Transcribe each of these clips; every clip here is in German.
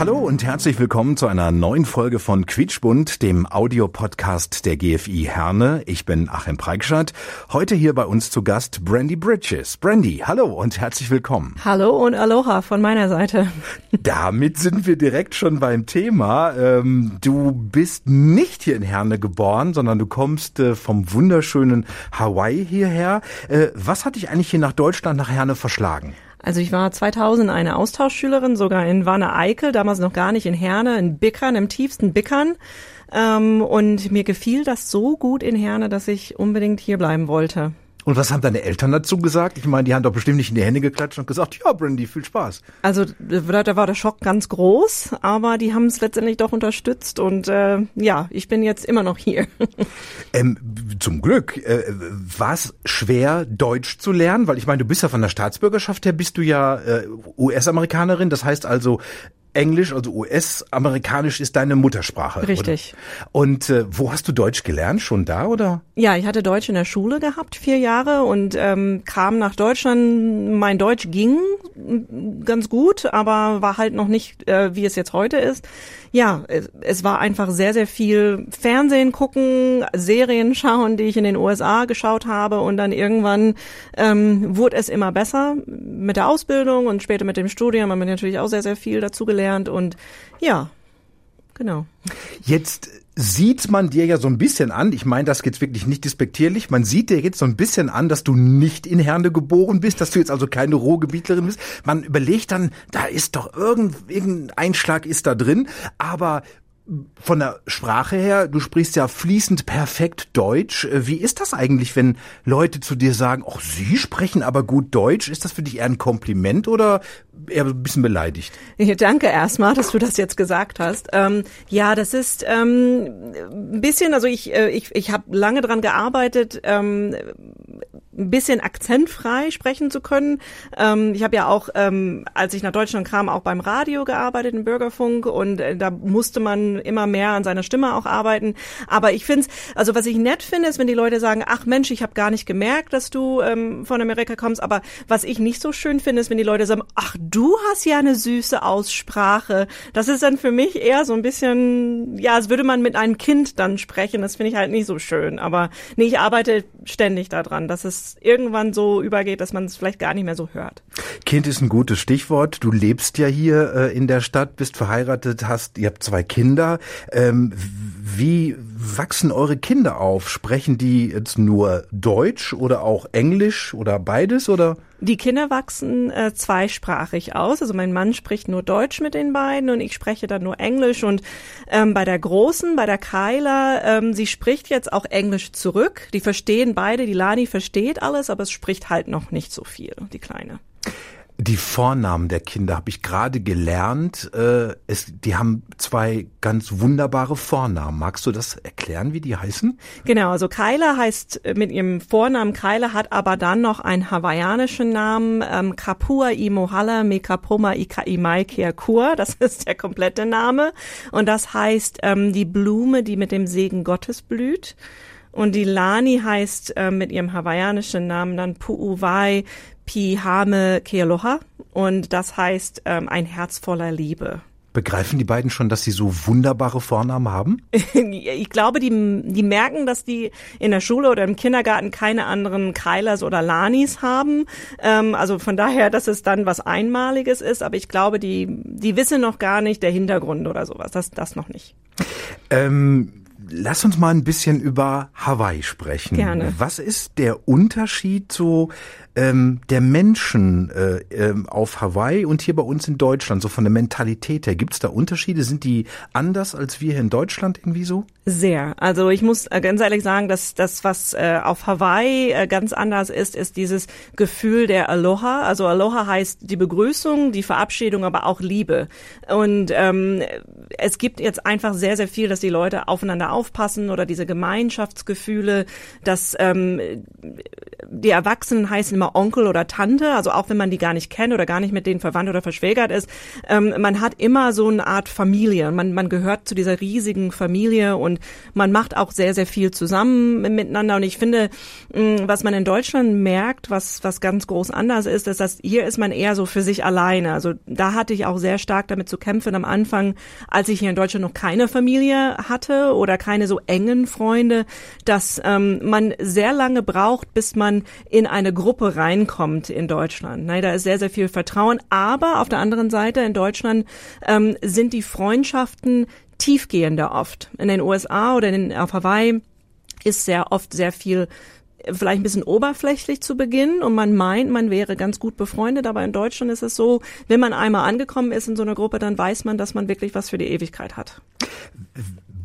Hallo und herzlich willkommen zu einer neuen Folge von Quietschbund, dem Audiopodcast der GFI Herne. Ich bin Achim Preikschat. Heute hier bei uns zu Gast Brandy Bridges. Brandy, hallo und herzlich willkommen. Hallo und Aloha von meiner Seite. Damit sind wir direkt schon beim Thema. Ähm, du bist nicht hier in Herne geboren, sondern du kommst äh, vom wunderschönen Hawaii hierher. Äh, was hat dich eigentlich hier nach Deutschland, nach Herne verschlagen? Also ich war 2000 eine Austauschschülerin, sogar in Wanne Eickel, damals noch gar nicht in Herne, in Bickern, im tiefsten Bickern. Ähm, und mir gefiel das so gut in Herne, dass ich unbedingt hier bleiben wollte. Und was haben deine Eltern dazu gesagt? Ich meine, die haben doch bestimmt nicht in die Hände geklatscht und gesagt, ja, Brandy, viel Spaß. Also da da war der Schock ganz groß, aber die haben es letztendlich doch unterstützt und äh, ja, ich bin jetzt immer noch hier. Ähm, zum Glück. Äh, war es schwer, Deutsch zu lernen? Weil ich meine, du bist ja von der Staatsbürgerschaft her, bist du ja äh, US-Amerikanerin. Das heißt also, Englisch, also US-Amerikanisch ist deine Muttersprache. Richtig. Oder? Und äh, wo hast du Deutsch gelernt? Schon da oder? Ja, ich hatte Deutsch in der Schule gehabt, vier Jahre und ähm, kam nach Deutschland. Mein Deutsch ging ganz gut, aber war halt noch nicht, äh, wie es jetzt heute ist. Ja, es, war einfach sehr, sehr viel Fernsehen gucken, Serien schauen, die ich in den USA geschaut habe. Und dann irgendwann ähm, wurde es immer besser mit der Ausbildung und später mit dem Studium. Haben wir natürlich auch sehr, sehr viel dazu gelernt. Und ja, genau. Jetzt sieht man dir ja so ein bisschen an, ich meine das jetzt wirklich nicht despektierlich, man sieht dir jetzt so ein bisschen an, dass du nicht in Herne geboren bist, dass du jetzt also keine Ruhrgebietlerin bist. Man überlegt dann, da ist doch irgend, irgendein Einschlag ist da drin, aber von der Sprache her, du sprichst ja fließend perfekt Deutsch. Wie ist das eigentlich, wenn Leute zu dir sagen, ach, Sie sprechen aber gut Deutsch? Ist das für dich eher ein Kompliment oder eher ein bisschen beleidigt? Ja, danke erstmal, dass du das jetzt gesagt hast. Ähm, ja, das ist ähm, ein bisschen, also ich, äh, ich, ich habe lange dran gearbeitet, ähm, ein bisschen akzentfrei sprechen zu können. Ähm, ich habe ja auch, ähm, als ich nach Deutschland kam, auch beim Radio gearbeitet, im Bürgerfunk und äh, da musste man immer mehr an seiner Stimme auch arbeiten. Aber ich finde also was ich nett finde, ist, wenn die Leute sagen, ach Mensch, ich habe gar nicht gemerkt, dass du ähm, von Amerika kommst. Aber was ich nicht so schön finde, ist, wenn die Leute sagen, ach, du hast ja eine süße Aussprache. Das ist dann für mich eher so ein bisschen, ja, als würde man mit einem Kind dann sprechen. Das finde ich halt nicht so schön. Aber nee, ich arbeite ständig daran, dass es irgendwann so übergeht, dass man es vielleicht gar nicht mehr so hört. Kind ist ein gutes Stichwort. Du lebst ja hier äh, in der Stadt, bist verheiratet, hast, ihr habt zwei Kinder. Ähm, wie wachsen eure Kinder auf? Sprechen die jetzt nur Deutsch oder auch Englisch oder beides oder? Die Kinder wachsen äh, zweisprachig aus. Also mein Mann spricht nur Deutsch mit den beiden und ich spreche dann nur Englisch. Und ähm, bei der Großen, bei der Kyla, ähm, sie spricht jetzt auch Englisch zurück. Die verstehen beide, die Lani versteht alles, aber es spricht halt noch nicht so viel, die Kleine. Die Vornamen der Kinder habe ich gerade gelernt. Äh, es, die haben zwei ganz wunderbare Vornamen. Magst du das erklären, wie die heißen? Genau, also Kyla heißt äh, mit ihrem Vornamen Kyla, hat aber dann noch einen hawaiianischen Namen, ähm, Kapua i Mohala me Kapoma i Kaimai Keakur. Das ist der komplette Name. Und das heißt ähm, die Blume, die mit dem Segen Gottes blüht. Und die Lani heißt äh, mit ihrem hawaiianischen Namen dann Pu'uwai Pihame Kealoha und das heißt ähm, ein Herz voller Liebe. Begreifen die beiden schon, dass sie so wunderbare Vornamen haben? ich glaube, die, die merken, dass die in der Schule oder im Kindergarten keine anderen Kylers oder Lanis haben. Ähm, also von daher, dass es dann was Einmaliges ist. Aber ich glaube, die, die wissen noch gar nicht der Hintergrund oder sowas. Das, das noch nicht. Ähm Lass uns mal ein bisschen über Hawaii sprechen. Gerne. Was ist der Unterschied so ähm, der Menschen äh, ähm, auf Hawaii und hier bei uns in Deutschland, so von der Mentalität her? Gibt es da Unterschiede? Sind die anders als wir hier in Deutschland irgendwie so? Sehr. Also ich muss äh, ganz ehrlich sagen, dass das, was äh, auf Hawaii äh, ganz anders ist, ist dieses Gefühl der Aloha. Also Aloha heißt die Begrüßung, die Verabschiedung, aber auch Liebe. Und ähm, es gibt jetzt einfach sehr, sehr viel, dass die Leute aufeinander aufpassen oder diese Gemeinschaftsgefühle, dass ähm, die Erwachsenen heißen immer Onkel oder Tante, also auch wenn man die gar nicht kennt oder gar nicht mit denen verwandt oder verschwägert ist, ähm, man hat immer so eine Art Familie. Man, man gehört zu dieser riesigen Familie und man macht auch sehr, sehr viel zusammen miteinander. Und ich finde, mh, was man in Deutschland merkt, was, was ganz groß anders ist, ist, dass hier ist man eher so für sich alleine. Also da hatte ich auch sehr stark damit zu kämpfen am Anfang, als ich hier in Deutschland noch keine Familie hatte oder keine so engen Freunde, dass ähm, man sehr lange braucht, bis man in eine Gruppe reinkommt in Deutschland. Ne, da ist sehr, sehr viel Vertrauen. Aber auf der anderen Seite in Deutschland ähm, sind die Freundschaften tiefgehender oft. In den USA oder in, auf Hawaii ist sehr oft sehr viel vielleicht ein bisschen oberflächlich zu Beginn und man meint, man wäre ganz gut befreundet, aber in Deutschland ist es so, wenn man einmal angekommen ist in so einer Gruppe, dann weiß man, dass man wirklich was für die Ewigkeit hat.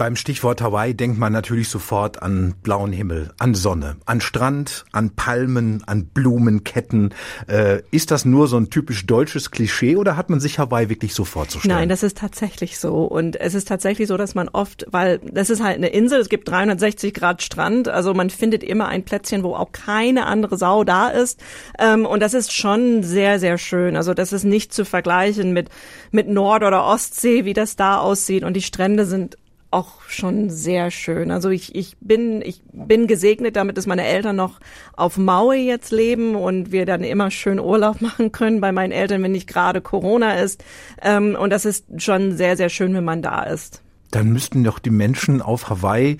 Beim Stichwort Hawaii denkt man natürlich sofort an blauen Himmel, an Sonne, an Strand, an Palmen, an Blumenketten. Äh, ist das nur so ein typisch deutsches Klischee oder hat man sich Hawaii wirklich so vorzustellen? Nein, das ist tatsächlich so. Und es ist tatsächlich so, dass man oft, weil das ist halt eine Insel, es gibt 360 Grad Strand, also man findet immer ein Plätzchen, wo auch keine andere Sau da ist. Ähm, und das ist schon sehr, sehr schön. Also das ist nicht zu vergleichen mit, mit Nord- oder Ostsee, wie das da aussieht. Und die Strände sind auch schon sehr schön. Also ich, ich bin ich bin gesegnet damit, dass meine Eltern noch auf Maui jetzt leben und wir dann immer schön Urlaub machen können bei meinen Eltern, wenn nicht gerade Corona ist. Ähm, und das ist schon sehr sehr schön, wenn man da ist. Dann müssten doch die Menschen auf Hawaii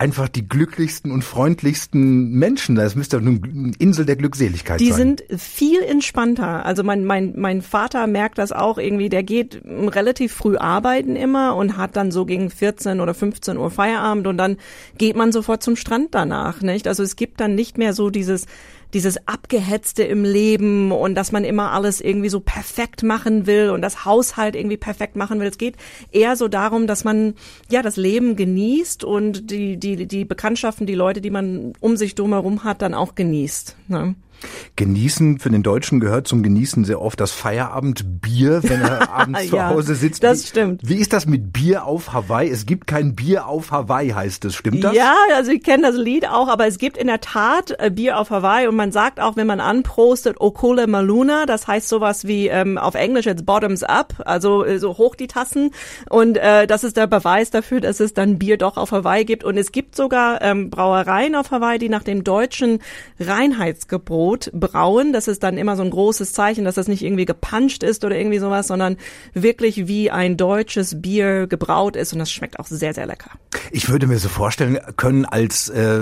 einfach die glücklichsten und freundlichsten Menschen. Das müsste eine Insel der Glückseligkeit die sein. Die sind viel entspannter. Also mein, mein, mein Vater merkt das auch irgendwie. Der geht relativ früh arbeiten immer und hat dann so gegen 14 oder 15 Uhr Feierabend und dann geht man sofort zum Strand danach, nicht? Also es gibt dann nicht mehr so dieses dieses Abgehetzte im Leben und dass man immer alles irgendwie so perfekt machen will und das Haushalt irgendwie perfekt machen will. Es geht eher so darum, dass man ja das Leben genießt und die, die, die Bekanntschaften, die Leute, die man um sich drumherum hat, dann auch genießt. Ne? Genießen, für den Deutschen gehört zum Genießen sehr oft das Feierabendbier, wenn er abends zu ja, Hause sitzt. Das stimmt. Wie ist das mit Bier auf Hawaii? Es gibt kein Bier auf Hawaii, heißt es. Stimmt das? Ja, also ich kenne das Lied auch, aber es gibt in der Tat äh, Bier auf Hawaii und man sagt auch, wenn man anprostet, Okole Maluna, das heißt sowas wie ähm, auf Englisch jetzt Bottoms Up, also äh, so hoch die Tassen. Und äh, das ist der Beweis dafür, dass es dann Bier doch auf Hawaii gibt. Und es gibt sogar ähm, Brauereien auf Hawaii, die nach dem deutschen Reinheitsgebot brauen. Das ist dann immer so ein großes Zeichen, dass das nicht irgendwie gepanscht ist oder irgendwie sowas, sondern wirklich wie ein deutsches Bier gebraut ist. Und das schmeckt auch sehr, sehr lecker. Ich würde mir so vorstellen können, als äh,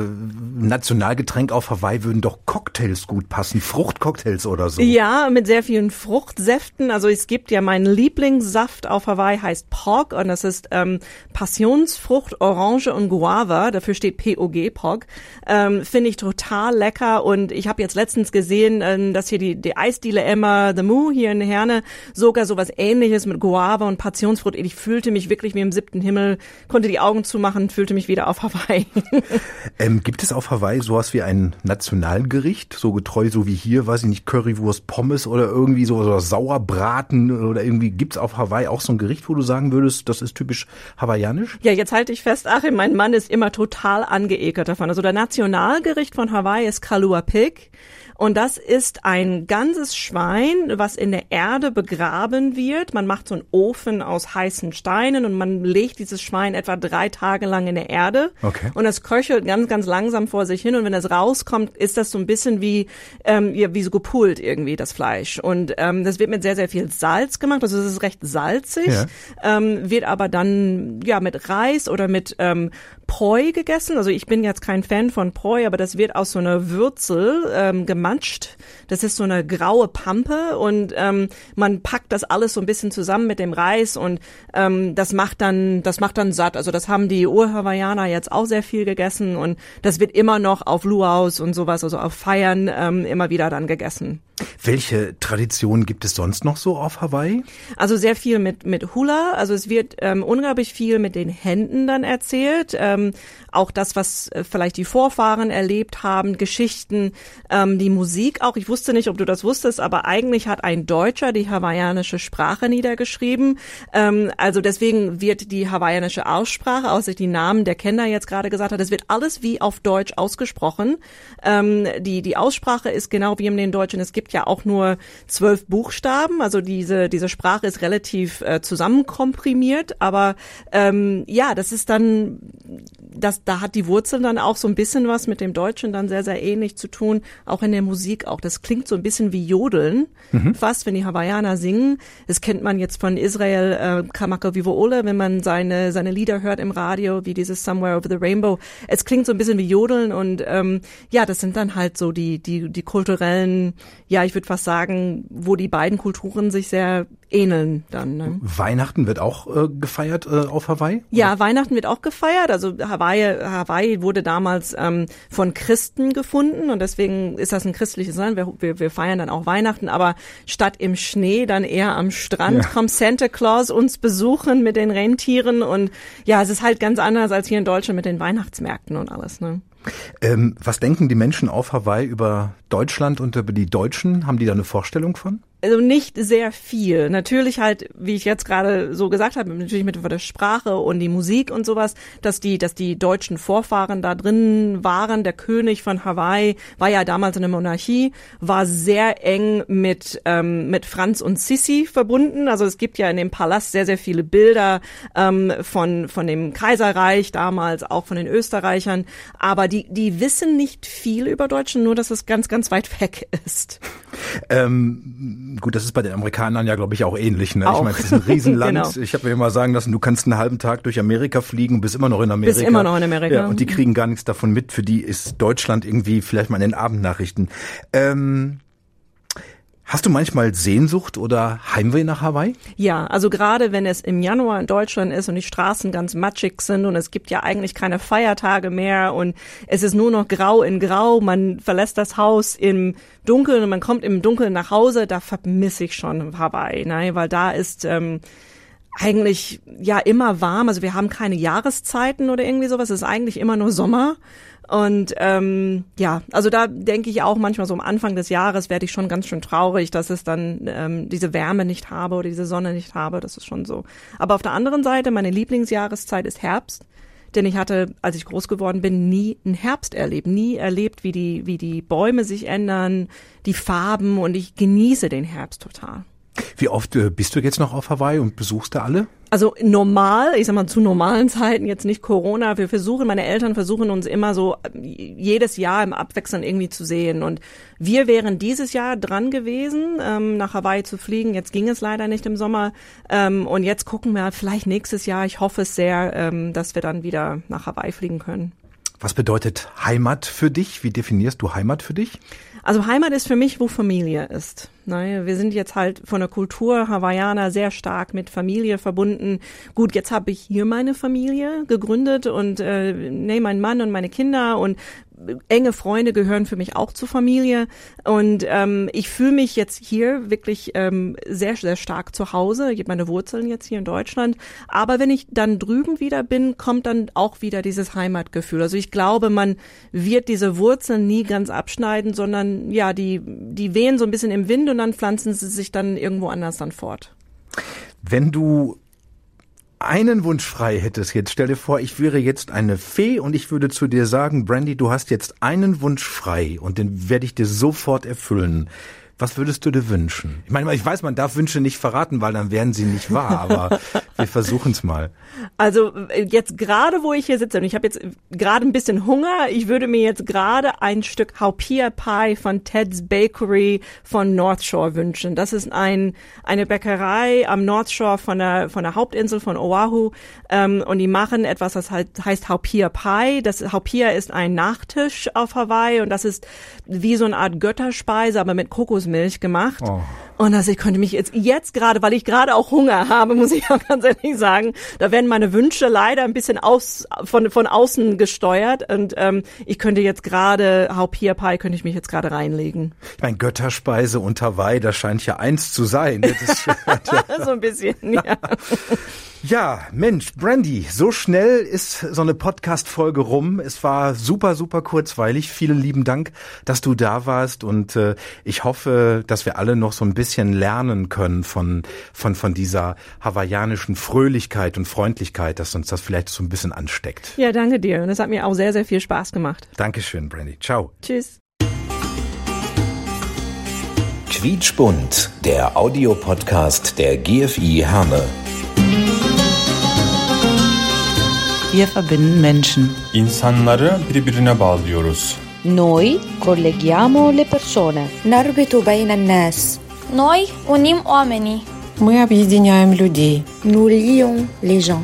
Nationalgetränk auf Hawaii würden doch Cocktails gut passen, Fruchtcocktails oder so. Ja, mit sehr vielen Fruchtsäften. Also es gibt ja meinen Lieblingssaft auf Hawaii heißt POG und das ist ähm, Passionsfrucht, Orange und Guava. Dafür steht POG, POG. Ähm, Finde ich total lecker und ich habe jetzt letztens gesehen, ähm, dass hier die, die Eisdiele Emma The Moo hier in Herne sogar sowas ähnliches mit Guava und Passionsfrucht. Ich fühlte mich wirklich wie im siebten Himmel, konnte die Augen zumachen, fühlte mich wieder auf Hawaii. ähm, gibt es auf Hawaii sowas wie ein Nationalgericht, so getreu so wie hier, weiß ich nicht, Currywurst, Pommes oder irgendwie so oder Sauerbraten oder irgendwie gibt's auf Hawaii auch so ein Gericht, wo du sagen würdest, das ist typisch hawaiianisch? Ja, jetzt halte ich fest, Achim, mein Mann ist immer total angeekelt davon. Also der Nationalgericht von Hawaii ist Kalua Pig. Und das ist ein ganzes Schwein, was in der Erde begraben wird. Man macht so einen Ofen aus heißen Steinen und man legt dieses Schwein etwa drei Tage lang in der Erde. Okay. Und es köchelt ganz, ganz langsam vor sich hin. Und wenn es rauskommt, ist das so ein bisschen wie, ähm, wie so gepult irgendwie, das Fleisch. Und ähm, das wird mit sehr, sehr viel Salz gemacht. Also es ist recht salzig, Ja. ähm, wird aber dann ja mit Reis oder mit ähm, Poi gegessen. Also ich bin jetzt kein Fan von Poi, aber das wird aus so einer Würzel ähm, gemanscht. Das ist so eine graue Pampe und ähm, man packt das alles so ein bisschen zusammen mit dem Reis und ähm, das macht dann, das macht dann satt. Also das haben die Ur-Hawaiianer jetzt auch sehr viel gegessen und das wird immer noch auf Luaus und sowas, also auf Feiern ähm, immer wieder dann gegessen. Welche Traditionen gibt es sonst noch so auf Hawaii? Also sehr viel mit, mit Hula. Also es wird ähm, unglaublich viel mit den Händen dann erzählt. Ähm, auch das, was äh, vielleicht die Vorfahren erlebt haben, Geschichten, ähm, die Musik auch. Ich wusste nicht, ob du das wusstest, aber eigentlich hat ein Deutscher die hawaiianische Sprache niedergeschrieben. Ähm, also deswegen wird die hawaiianische Aussprache, außer die Namen der Kenner jetzt gerade gesagt hat, es wird alles wie auf Deutsch ausgesprochen. Ähm, die, die Aussprache ist genau wie in den Deutschen. Es gibt ja auch nur zwölf Buchstaben, also diese, diese Sprache ist relativ äh, zusammenkomprimiert, aber ähm, ja, das ist dann das, da hat die Wurzel dann auch so ein bisschen was mit dem Deutschen dann sehr, sehr ähnlich zu tun, auch in der Musik auch. Das klingt so ein bisschen wie Jodeln, mhm. fast, wenn die Hawaiianer singen. Das kennt man jetzt von Israel äh, Kamaka Vivo Ole, wenn man seine, seine Lieder hört im Radio, wie dieses Somewhere Over the Rainbow. Es klingt so ein bisschen wie Jodeln und ähm, ja, das sind dann halt so die, die, die kulturellen, ja, ich würde fast sagen, wo die beiden Kulturen sich sehr ähneln dann. Ne? Weihnachten wird auch äh, gefeiert äh, auf Hawaii? Ja, oder? Weihnachten wird auch gefeiert. Also Hawaii, Hawaii wurde damals ähm, von Christen gefunden und deswegen ist das ein christliches Land. Wir, wir, wir feiern dann auch Weihnachten, aber statt im Schnee dann eher am Strand ja. kommt Santa Claus uns besuchen mit den Rentieren und ja, es ist halt ganz anders als hier in Deutschland mit den Weihnachtsmärkten und alles. Ne? Ähm, was denken die Menschen auf Hawaii über Deutschland und über die Deutschen? Haben die da eine Vorstellung von? also nicht sehr viel. Natürlich halt, wie ich jetzt gerade so gesagt habe, natürlich mit der Sprache und die Musik und sowas, dass die, dass die deutschen Vorfahren da drin waren. Der König von Hawaii war ja damals eine Monarchie, war sehr eng mit ähm, mit Franz und Sissi verbunden. Also es gibt ja in dem Palast sehr sehr viele Bilder ähm, von von dem Kaiserreich damals, auch von den Österreichern. Aber die die wissen nicht viel über Deutschen, nur dass es ganz ganz weit weg ist. Ähm gut, das ist bei den Amerikanern ja, glaube ich, auch ähnlich. Ne? Auch. Ich meine, es ist ein Riesenland. genau. Ich habe mir mal sagen lassen, du kannst einen halben Tag durch Amerika fliegen und bist immer noch in Amerika. Bist immer noch in Amerika. Ja, und die kriegen gar nichts davon mit. Für die ist Deutschland irgendwie vielleicht mal in den Abendnachrichten. Ähm, Hast du manchmal Sehnsucht oder Heimweh nach Hawaii? Ja, also gerade wenn es im Januar in Deutschland ist und die Straßen ganz matschig sind und es gibt ja eigentlich keine Feiertage mehr und es ist nur noch grau in grau, man verlässt das Haus im Dunkeln und man kommt im Dunkeln nach Hause, da vermisse ich schon Hawaii, ne? weil da ist ähm, eigentlich ja immer warm, also wir haben keine Jahreszeiten oder irgendwie sowas, es ist eigentlich immer nur Sommer und ähm, ja, also da denke ich auch manchmal so am Anfang des Jahres werde ich schon ganz schön traurig, dass es dann ähm, diese Wärme nicht habe oder diese Sonne nicht habe. Das ist schon so. Aber auf der anderen Seite, meine Lieblingsjahreszeit ist Herbst. Denn ich hatte, als ich groß geworden bin, nie einen Herbst erlebt, nie erlebt, wie die, wie die Bäume sich ändern, die Farben und ich genieße den Herbst total. Wie oft äh, bist du jetzt noch auf Hawaii und besuchst da alle? Also normal, ich sag mal zu normalen Zeiten, jetzt nicht Corona. Wir versuchen, meine Eltern versuchen uns immer so äh, jedes Jahr im Abwechseln irgendwie zu sehen. Und wir wären dieses Jahr dran gewesen, ähm, nach Hawaii zu fliegen. Jetzt ging es leider nicht im Sommer. Ähm, und jetzt gucken wir vielleicht nächstes Jahr. Ich hoffe es sehr, ähm, dass wir dann wieder nach Hawaii fliegen können. Was bedeutet Heimat für dich? Wie definierst du Heimat für dich? Also Heimat ist für mich, wo Familie ist. Naja, wir sind jetzt halt von der Kultur Hawaiianer sehr stark mit Familie verbunden. Gut, jetzt habe ich hier meine Familie gegründet und äh, nee, mein Mann und meine Kinder und enge Freunde gehören für mich auch zur Familie und ähm, ich fühle mich jetzt hier wirklich ähm, sehr sehr stark zu Hause. Ich habe meine Wurzeln jetzt hier in Deutschland, aber wenn ich dann drüben wieder bin, kommt dann auch wieder dieses Heimatgefühl. Also ich glaube, man wird diese Wurzeln nie ganz abschneiden, sondern ja, die die wehen so ein bisschen im Wind und dann pflanzen sie sich dann irgendwo anders dann fort. Wenn du einen Wunsch frei hättest, jetzt stell dir vor, ich wäre jetzt eine Fee und ich würde zu dir sagen, Brandy, du hast jetzt einen Wunsch frei und den werde ich dir sofort erfüllen. Was würdest du dir wünschen? Ich meine, ich weiß, man darf Wünsche nicht verraten, weil dann werden sie nicht wahr, aber wir versuchen es mal. Also äh, jetzt gerade, wo ich hier sitze, und ich habe jetzt gerade ein bisschen Hunger, ich würde mir jetzt gerade ein Stück Haupia Pie von Ted's Bakery von North Shore wünschen. Das ist ein eine Bäckerei am North Shore von der von der Hauptinsel von Oahu ähm, und die machen etwas, das halt heißt Haupia Pie. Das Haupia ist ein Nachtisch auf Hawaii und das ist wie so eine Art Götterspeise, aber mit Kokosmilch gemacht. Oh. Und also ich könnte mich jetzt, jetzt gerade, weil ich gerade auch Hunger habe, muss ich auch ganz ehrlich sagen, da werden meine Wünsche leider ein bisschen aus, von, von außen gesteuert und ähm, ich könnte jetzt gerade, Haupia Pie könnte ich mich jetzt gerade reinlegen. Ich meine, Götterspeise unter Weih, das scheint ja eins zu sein. So ein bisschen, ja. Ja, Mensch, Brandy, so schnell ist so eine Podcast-Folge rum. Es war super, super kurzweilig. Vielen lieben Dank, dass du da warst und äh, ich hoffe, dass wir alle noch so ein bisschen lernen können von, von, von dieser hawaiianischen Fröhlichkeit und Freundlichkeit, dass uns das vielleicht so ein bisschen ansteckt. Ja, danke dir. Und es hat mir auch sehr, sehr viel Spaß gemacht. Dankeschön, Brandy. Ciao. Tschüss. Quietschbunt, der Audiopodcast der GFI Herne. Wir verbinden Menschen. İnsanları birbirine bağlıyoruz. Noi colleghiamo le persone. نربط بين الناس Noi unim oamenii. Мы объединяем людей. Nous lions les gens